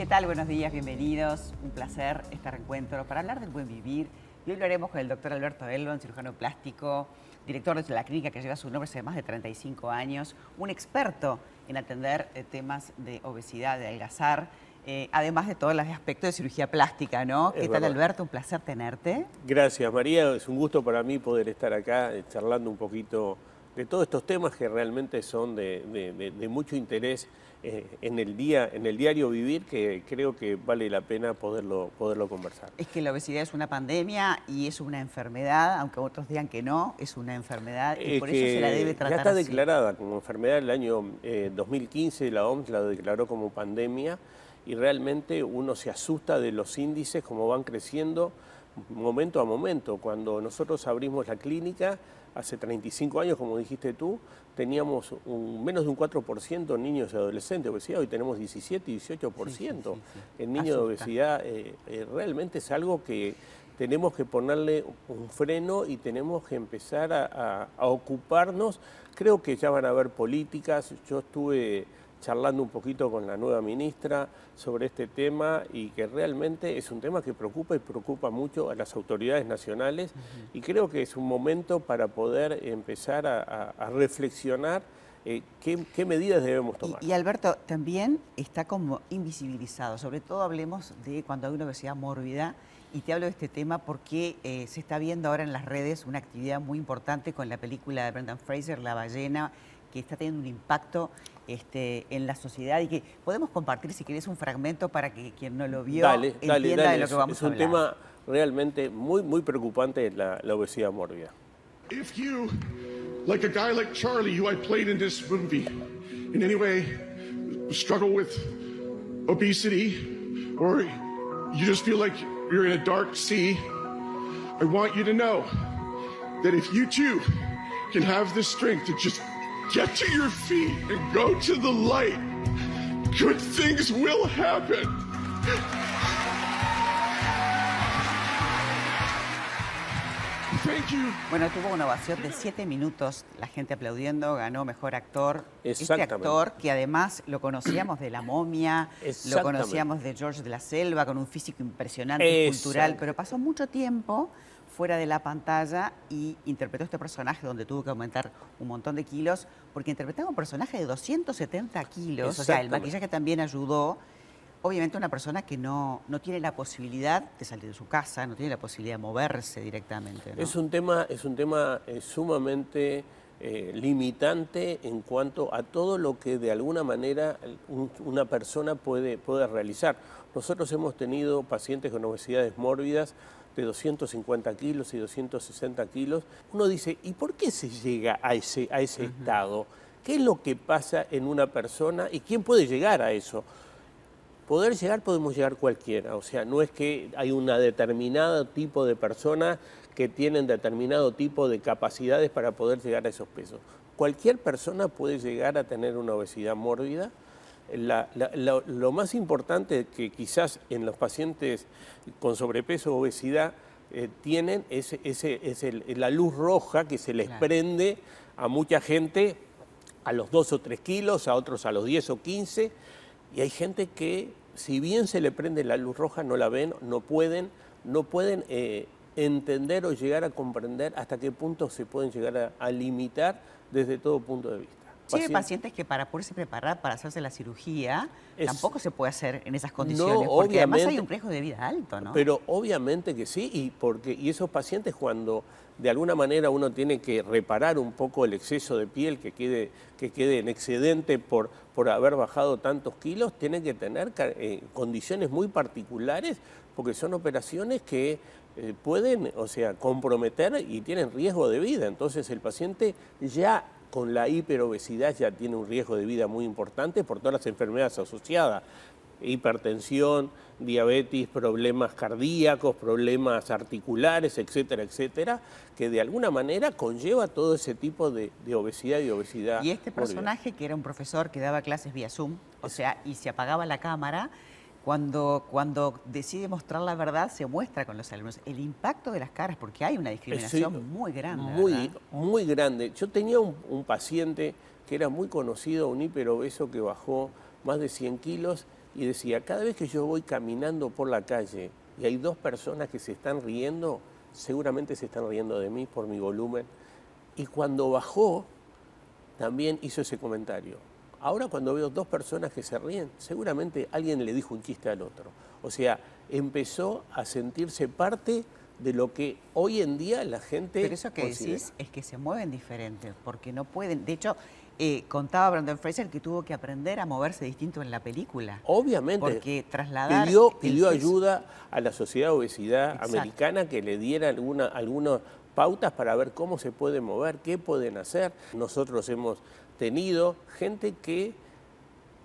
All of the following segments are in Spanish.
¿Qué tal? Buenos días, bienvenidos. Un placer este reencuentro para hablar del buen vivir. Y hoy lo haremos con el doctor Alberto Elbon, cirujano plástico, director de la clínica que lleva su nombre hace más de 35 años, un experto en atender eh, temas de obesidad, de adelgazar, eh, además de todos los aspectos de cirugía plástica, ¿no? ¿Qué tal, Alberto? Un placer tenerte. Gracias, María. Es un gusto para mí poder estar acá eh, charlando un poquito de todos estos temas que realmente son de, mucho interés eh, en, el día, en el diario vivir, que creo que vale la pena poderlo, poderlo conversar. Es que la obesidad es una pandemia y es una enfermedad, aunque otros digan que no, es una enfermedad y por eso se la debe tratar Ya está así. declarada como enfermedad el año 2015, la OMS la declaró como pandemia y realmente uno se asusta de los índices, como van creciendo momento a momento. Cuando nosotros abrimos la clínica, hace 35 años, como dijiste tú, teníamos un, menos de un 4% en niños y adolescentes de obesidad, hoy tenemos 17 y 18%. el niño de obesidad eh, eh, realmente es algo que tenemos que ponerle un freno y tenemos que empezar a ocuparnos. Creo que ya van a haber políticas, yo estuve charlando un poquito con la nueva ministra sobre este tema y que realmente es un tema que preocupa y preocupa mucho a las autoridades nacionales y creo que es un momento para poder empezar a, reflexionar eh, qué, medidas debemos tomar. Y, Alberto, también está como invisibilizado, sobre todo hablemos de cuando hay una obesidad mórbida, y te hablo de este tema porque eh, se está viendo ahora en las redes una actividad muy importante con la película de Brendan Fraser, La ballena, que está teniendo un impacto este, en la sociedad y que podemos compartir, si quieres, un fragmento para que quien no lo vio entienda de lo que vamos a hablar. Es un tema realmente muy, muy preocupante, la, la obesidad mórbida. If you, like a guy like Charlie, who I played in this movie, in any way struggle with obesity, or you just feel like you're in a dark sea, I want you to know that if you too can have the strength to just Get to your feet and go to the light. Good things will happen. Thank you. Bueno, tuvo una ovación de siete minutos, la gente aplaudiendo, ganó mejor actor. Este actor que además lo conocíamos de La Momia, lo conocíamos de George de la Selva, con un físico impresionante, cultural, pero pasó mucho tiempo fuera de la pantalla y interpretó este personaje donde tuvo que aumentar un montón de kilos, porque interpretaba un personaje de 270 kilos, o sea, el maquillaje también ayudó. Obviamente una persona que no, no tiene la posibilidad de salir de su casa, no tiene la posibilidad de moverse directamente. Es un tema, es un tema eh, sumamente eh, limitante en cuanto a todo lo que de alguna manera una persona puede, puede realizar. Nosotros hemos tenido pacientes con obesidades mórbidas de 250 kilos y 260 kilos, uno dice, ¿y por qué se llega a ese, a ese estado? ¿Qué es lo que pasa en una persona y quién puede llegar a eso? Poder llegar podemos llegar cualquiera, o sea, no es que hay un determinado tipo de personas que tienen determinado tipo de capacidades para poder llegar a esos pesos. Cualquier persona puede llegar a tener una obesidad mórbida, lo más importante que quizás en los pacientes con sobrepeso o obesidad eh, tienen es, la luz roja que se les prende a mucha gente a los 2 o 3 kilos, a otros a los 10 o 15, y hay gente que si bien se le prende la luz roja no la ven, no pueden, no pueden eh, entender o llegar a comprender hasta qué punto se pueden llegar a limitar desde todo punto de vista. Sí, hay pacientes que para poderse preparar para hacerse la cirugía tampoco se puede hacer en esas condiciones, porque además hay un riesgo de vida alto, ¿no? Pero obviamente que sí, y, porque, y esos pacientes cuando de alguna manera uno tiene que reparar un poco el exceso de piel que quede, que quede en excedente por, por haber bajado tantos kilos, tienen que tener eh, condiciones muy particulares, porque son operaciones que eh, pueden, o sea, comprometer y tienen riesgo de vida. Entonces el paciente ya con la hiperobesidad ya tiene un riesgo de vida muy importante por todas las enfermedades asociadas, hipertensión, diabetes, problemas cardíacos, problemas articulares, etcétera, etcétera, que de alguna manera conlleva todo ese tipo de, obesidad y obesidad. Y este personaje, que era un profesor que daba clases vía Zoom, o sea, y se apagaba la cámara, cuando, cuando decide mostrar la verdad, se muestra con los alumnos. El impacto de las caras, porque hay una discriminación muy grande. Muy, muy grande. Yo tenía un, paciente que era muy conocido, un hiperobeso que bajó más de 100 kilos y decía, cada vez que yo voy caminando por la calle y hay dos personas que se están riendo, seguramente se están riendo de mí por mi volumen. Y cuando bajó, también hizo ese comentario. Ahora cuando veo dos personas que se ríen, seguramente alguien le dijo un chiste al otro. O sea, empezó a sentirse parte de lo que hoy en día la gente. Pero eso que decís es que se mueven diferentes, porque no pueden. De hecho, eh, contaba Brandon Fraser que tuvo que aprender a moverse distinto en la película. Obviamente. Porque trasladar. Pidió, pidió ayuda a la Sociedad de Obesidad Americana que le diera alguna, algunas pautas para ver cómo se puede mover, qué pueden hacer. Nosotros hemos tenido gente que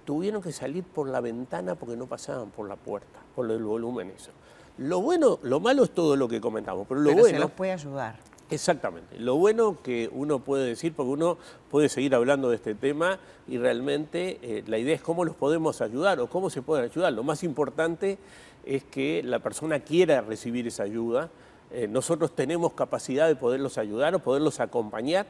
tuvieron que salir por la ventana porque no pasaban por la puerta, por el volumen eso. Lo bueno, lo malo es todo lo que comentamos, pero lo bueno... se los puede ayudar. Exactamente. Lo bueno que uno puede decir, porque uno puede seguir hablando de este tema y realmente eh, la idea es cómo los podemos ayudar o cómo se pueden ayudar. Lo más importante es que la persona quiera recibir esa ayuda. Eh, nosotros tenemos capacidad de poderlos ayudar o poderlos acompañar,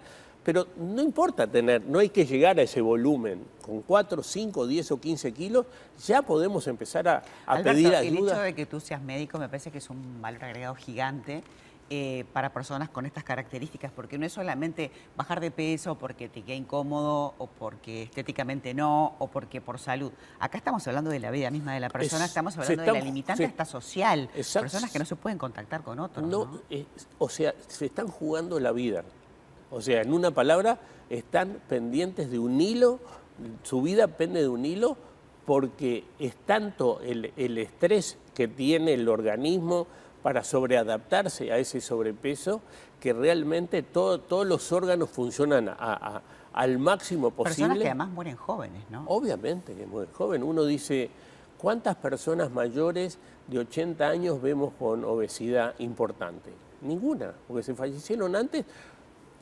pero no importa tener, no hay que llegar a ese volumen. Con 4, 5, 10 o 15 kilos ya podemos empezar a, pedir ayuda. El hecho de que tú seas médico me parece que es un valor agregado gigante. Eh, para personas con estas características, porque no es solamente bajar de peso porque te queda incómodo o porque estéticamente no o porque por salud. Acá estamos hablando de la vida misma de la persona, estamos hablando de la limitante hasta social, personas que no se pueden contactar con otros. No, o sea, se están jugando la vida. O sea, en una palabra, están pendientes de un hilo, su vida pende de un hilo porque es tanto el, estrés que tiene el organismo para sobreadaptarse a ese sobrepeso que realmente todos los órganos funcionan al máximo posible. Personas que además mueren jóvenes, ¿no? Obviamente que mueren jóvenes. Uno dice, ¿cuántas personas mayores de 80 años vemos con obesidad importante? Ninguna, porque se fallecieron antes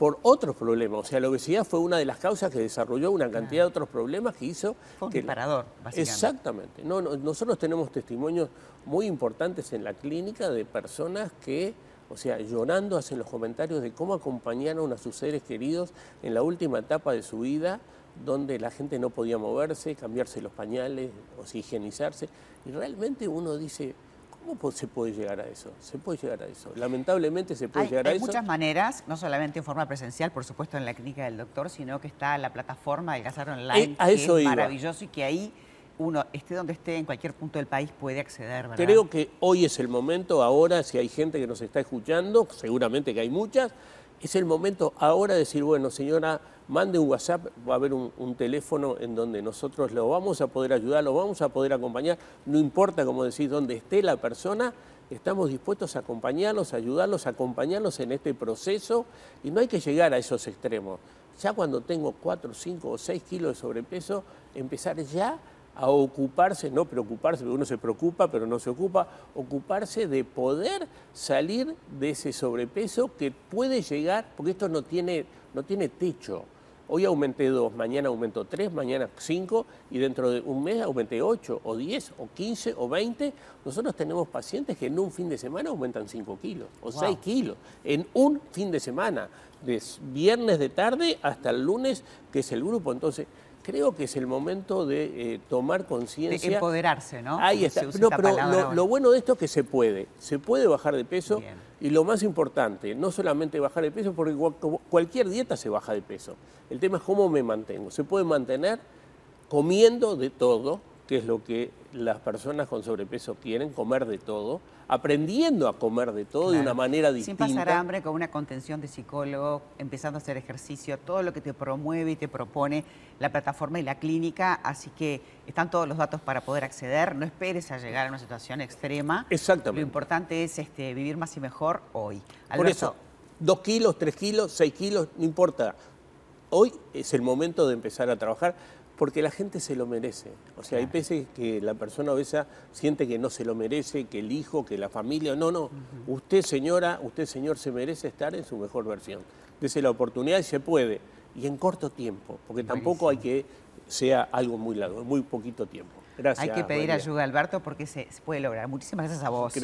por otros problemas. O sea, la obesidad fue una de las causas que desarrolló una cantidad de otros problemas que hizo... Fue un que, disparador, básicamente. Exactamente. No, nosotros tenemos testimonios muy importantes en la clínica de personas que, o sea, llorando hacen los comentarios de cómo acompañaron a sus seres queridos en la última etapa de su vida, donde la gente no podía moverse, cambiarse los pañales, o higienizarse. Y realmente uno dice, ¿Cómo se puede llegar a eso? Se puede llegar a eso. Lamentablemente se puede llegar a eso. Hay muchas maneras, no solamente en forma presencial, por supuesto en la clínica del doctor, sino que está la plataforma del Gazar Online, eh, que es maravilloso y que ahí uno, esté donde esté, en cualquier punto del país, puede acceder. ¿verdad? Creo que hoy es el momento, ahora, si hay gente que nos está escuchando, seguramente que hay muchas, es el momento ahora de decir, bueno, señora, mande un WhatsApp, va a haber un, teléfono en donde nosotros lo vamos a poder ayudar, lo vamos a poder acompañar, no importa, como decís, dónde esté la persona, estamos dispuestos a acompañarlos, a ayudarlos, a acompañarlos en este proceso y no hay que llegar a esos extremos. Ya cuando tengo 4, 5 o 6 kilos de sobrepeso, empezar ya a ocuparse, no preocuparse, porque uno se preocupa pero no se ocupa, ocuparse de poder salir de ese sobrepeso que puede llegar, porque esto no tiene, no tiene techo. Hoy aumenté dos, mañana aumento tres, mañana cinco y dentro de un mes aumenté ocho o diez o quince o veinte. Nosotros tenemos pacientes que en un fin de semana aumentan cinco kilos o seis kilos, en un fin de semana, de viernes de tarde hasta el lunes, que es el grupo. Entonces, creo que es el momento de eh, tomar conciencia. De empoderarse, ¿no? Ahí está. No, pero lo, bueno de esto es que se puede. Se puede bajar de peso. Y lo más importante, no solamente bajar de peso, porque cualquier dieta se baja de peso. El tema es cómo me mantengo. Se puede mantener comiendo de todo, que es lo que las personas con sobrepeso quieren, comer de todo, aprendiendo a comer de todo de una manera distinta. Sin pasar hambre, con una contención de psicólogo, empezando a hacer ejercicio, todo lo que te promueve y te propone la plataforma y la clínica, así que están todos los datos para poder acceder, no esperes a llegar a una situación extrema. Exactamente. Lo importante es este, vivir más y mejor hoy. Por eso, dos kilos, tres kilos, seis kilos, no importa. Hoy es el momento de empezar a trabajar porque la gente se lo merece. O sea, hay veces que la persona obesa siente que no se lo merece, que el hijo, que la familia. No, no. Usted, señora, usted, señor, se merece estar en su mejor versión. Dese la oportunidad y se puede. Y en corto tiempo, porque tampoco hay que sea algo muy largo, muy poquito tiempo. Gracias. Hay que pedir ayuda, Alberto, porque se, puede lograr. Muchísimas gracias a vos. Gracias.